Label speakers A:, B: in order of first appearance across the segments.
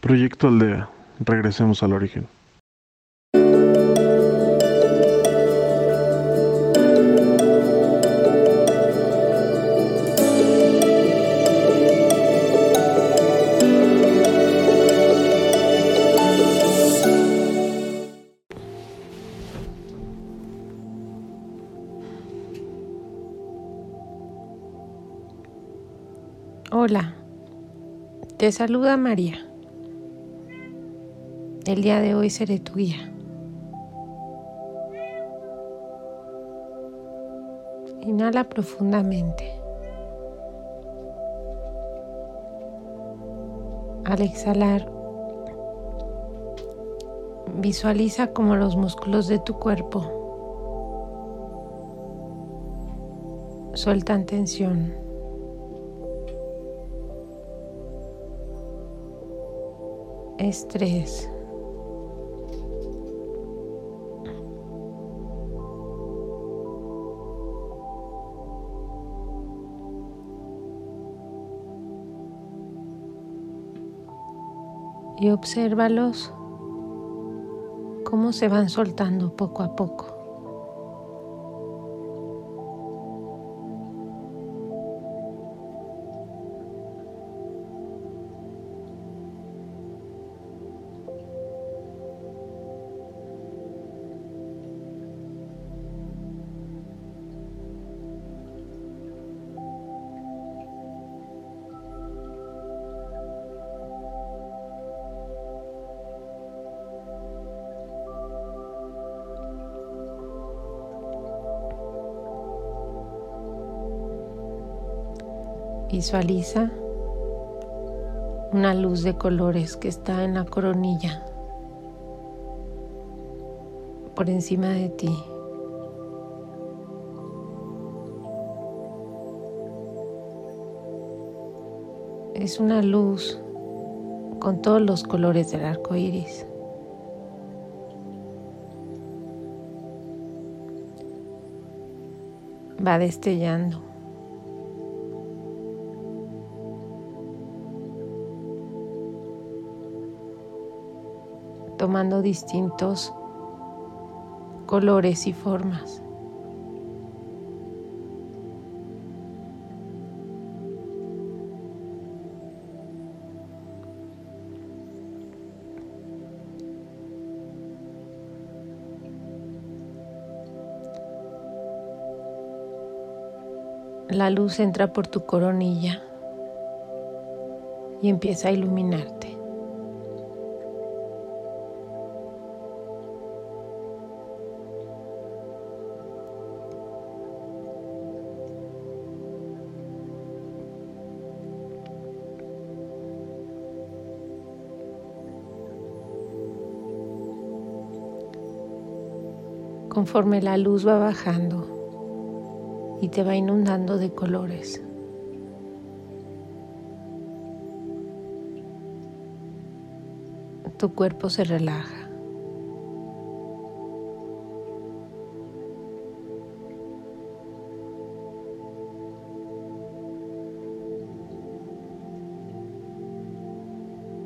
A: Proyecto Aldea. Regresemos al origen.
B: Hola, te saluda María. El día de hoy seré tu guía. Inhala profundamente. Al exhalar, visualiza como los músculos de tu cuerpo sueltan tensión. Estrés. Y obsérvalos cómo se van soltando poco a poco. Visualiza una luz de colores que está en la coronilla por encima de ti. Es una luz con todos los colores del arco iris. Va destellando. Tomando distintos colores y formas. La luz entra por tu coronilla y empieza a iluminarte. Conforme la luz va bajando y te va inundando de colores. Tu cuerpo se relaja.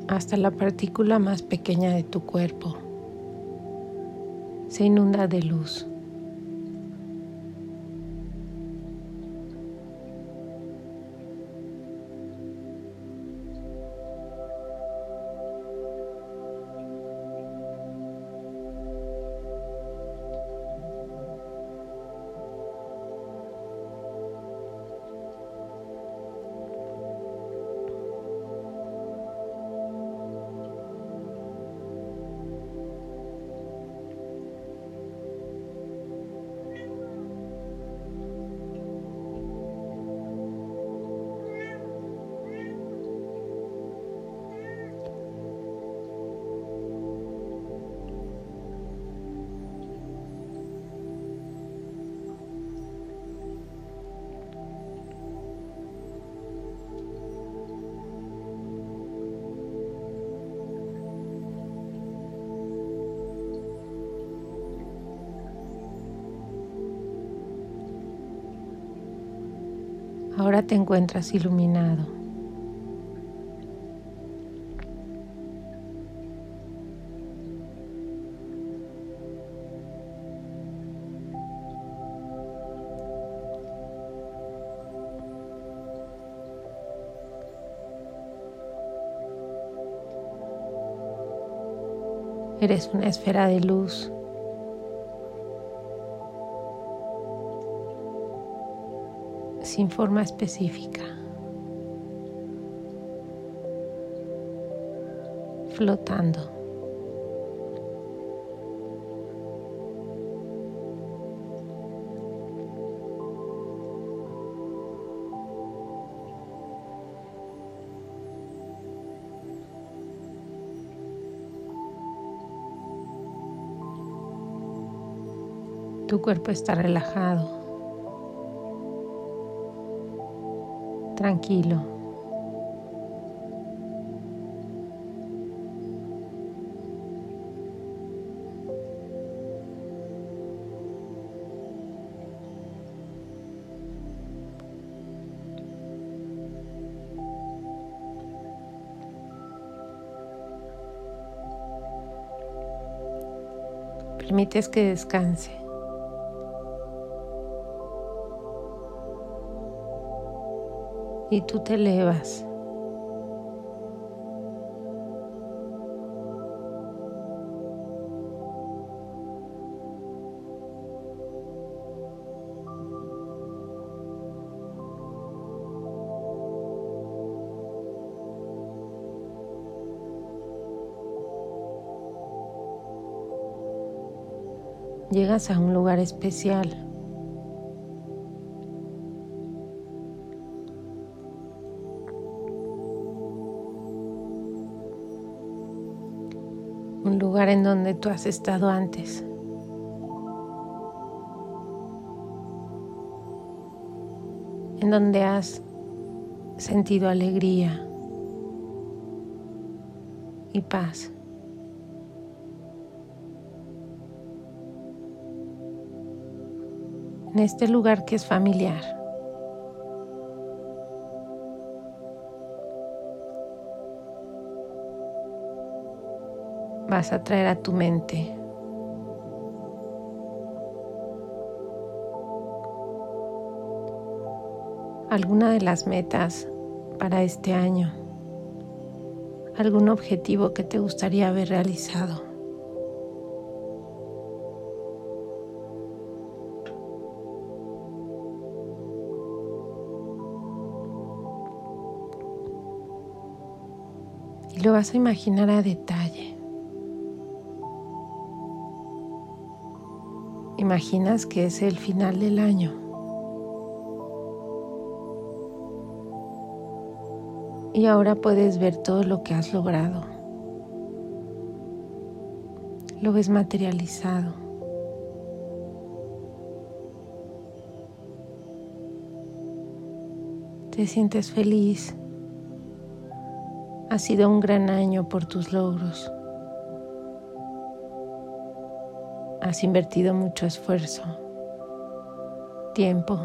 B: hasta la partícula más pequeña de tu cuerpo se inunda de luz. Ahora te encuentras iluminado. Eres una esfera de luz sin forma específica. Flotando. Tu cuerpo está relajado, tranquilo. Permites que descanse. Y tú te elevas. Llegas a un lugar especial. En donde tú has estado antes. En donde has sentido alegría y paz. En este lugar que es familiar. Vas a traer a tu mente alguna de las metas para este año, algún objetivo que te gustaría haber realizado. Y lo vas a imaginar a detalle. Imaginas que es el final del año. Y ahora puedes ver todo lo que has logrado. Lo ves materializado. Te sientes feliz. Ha sido un gran año por tus logros. Has invertido mucho esfuerzo, tiempo,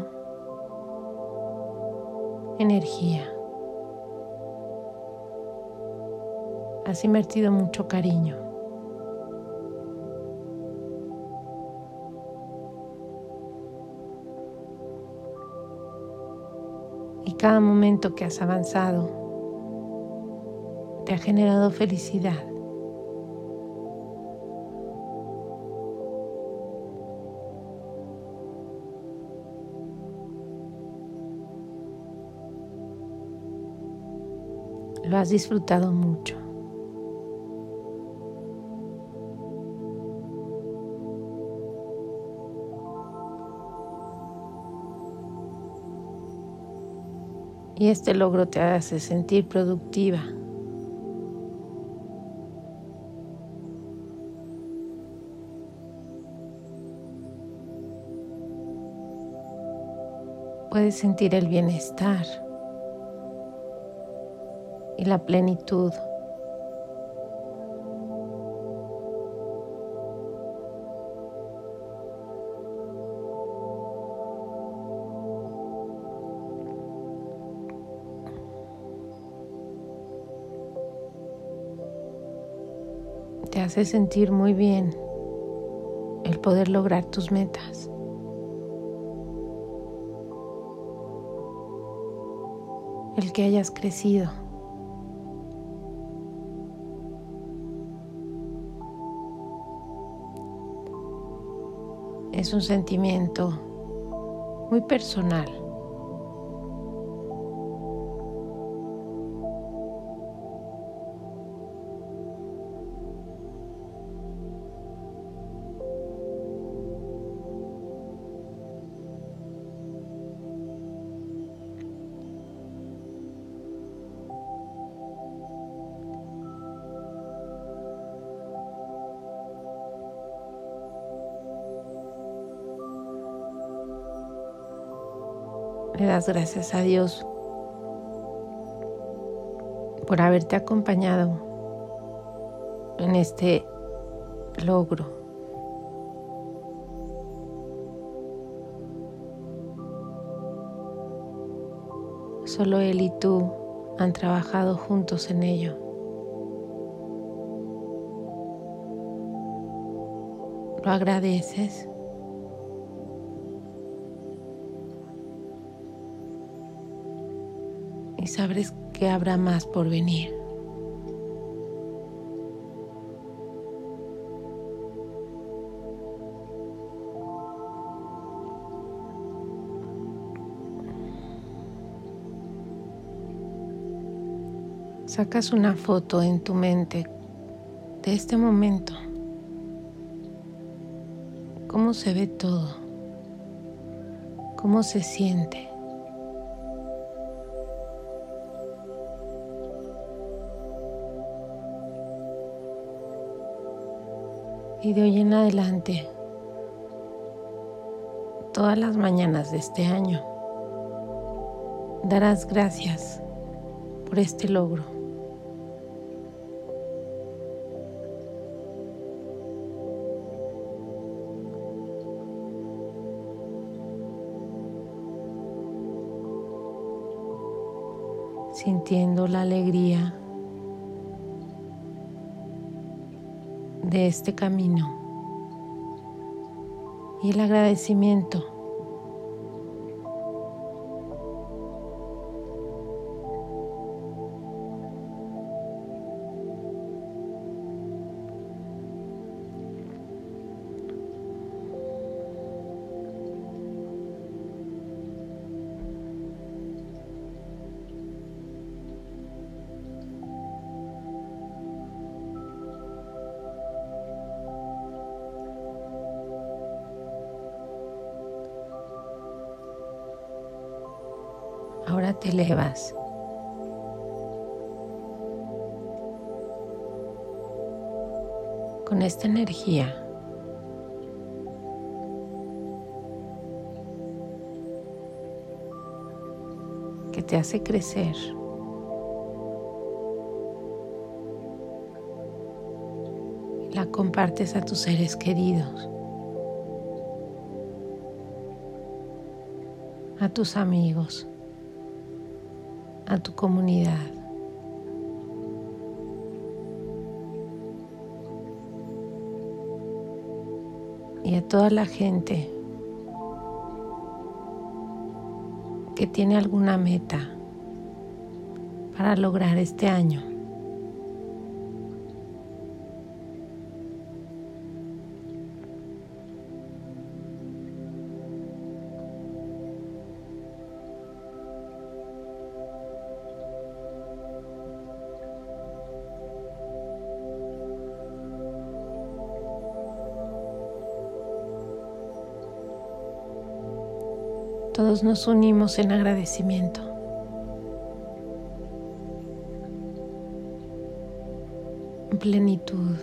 B: energía. Has invertido mucho cariño. Y cada momento que has avanzado te ha generado felicidad. Lo has disfrutado mucho. Y este logro te hace sentir productiva. Puedes sentir el bienestar y la plenitud. Te hace sentir muy bien el poder lograr tus metas. El que hayas crecido. Es un sentimiento muy personal. Le das gracias a Dios por haberte acompañado en este logro. Solo Él y tú han trabajado juntos en ello. ¿Lo agradeces? Y sabes que habrá más por venir. Sacas una foto en tu mente de este momento. ¿Cómo se ve todo? ¿Cómo se siente? Y de hoy en adelante, todas las mañanas de este año, darás gracias por este logro. sintiendo la alegría de este camino. Y el agradecimiento te elevas. Con esta energía que te hace crecer. La compartes a tus seres queridos, a tus amigos a tu comunidad. Y a toda la gente que tiene alguna meta para lograr este año. Todos nos unimos en agradecimiento. En plenitud.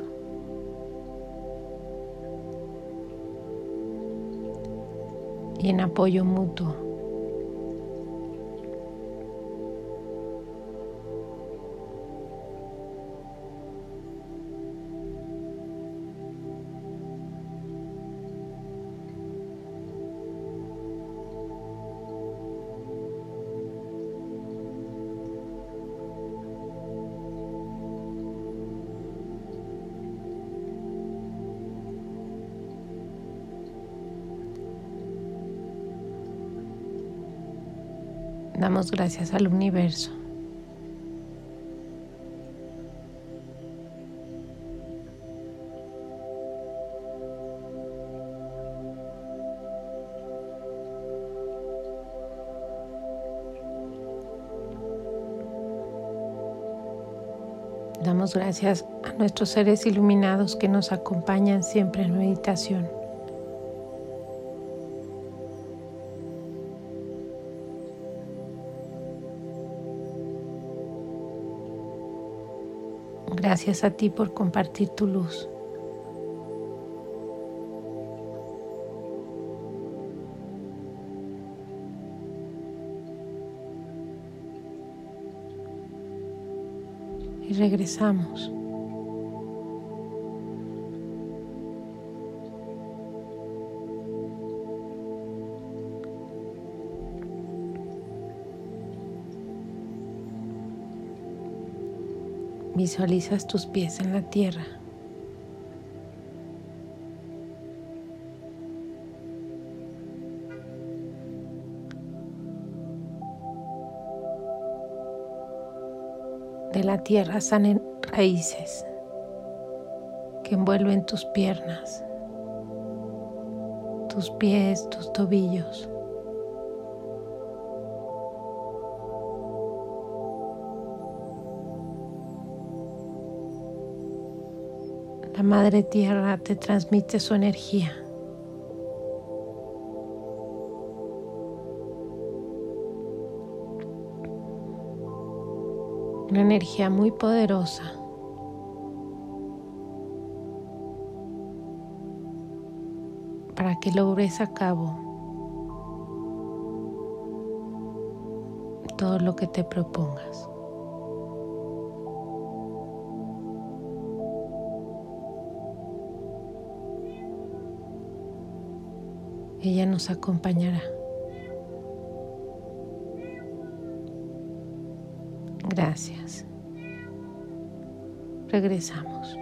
B: Y en apoyo mutuo. damos gracias al universo. Damos gracias a nuestros seres iluminados que nos acompañan siempre en meditación. Gracias a ti por compartir tu luz. Y regresamos. Visualizas tus pies en la tierra. De la tierra salen raíces que envuelven tus piernas, tus pies, tus tobillos. La Madre Tierra te transmite su energía. Una energía muy poderosa. Para que logres a cabo todo lo que te propongas. Ella nos acompañará. Gracias. Regresamos.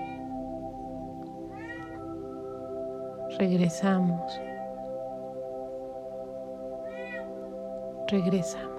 B: Regresamos. Regresamos.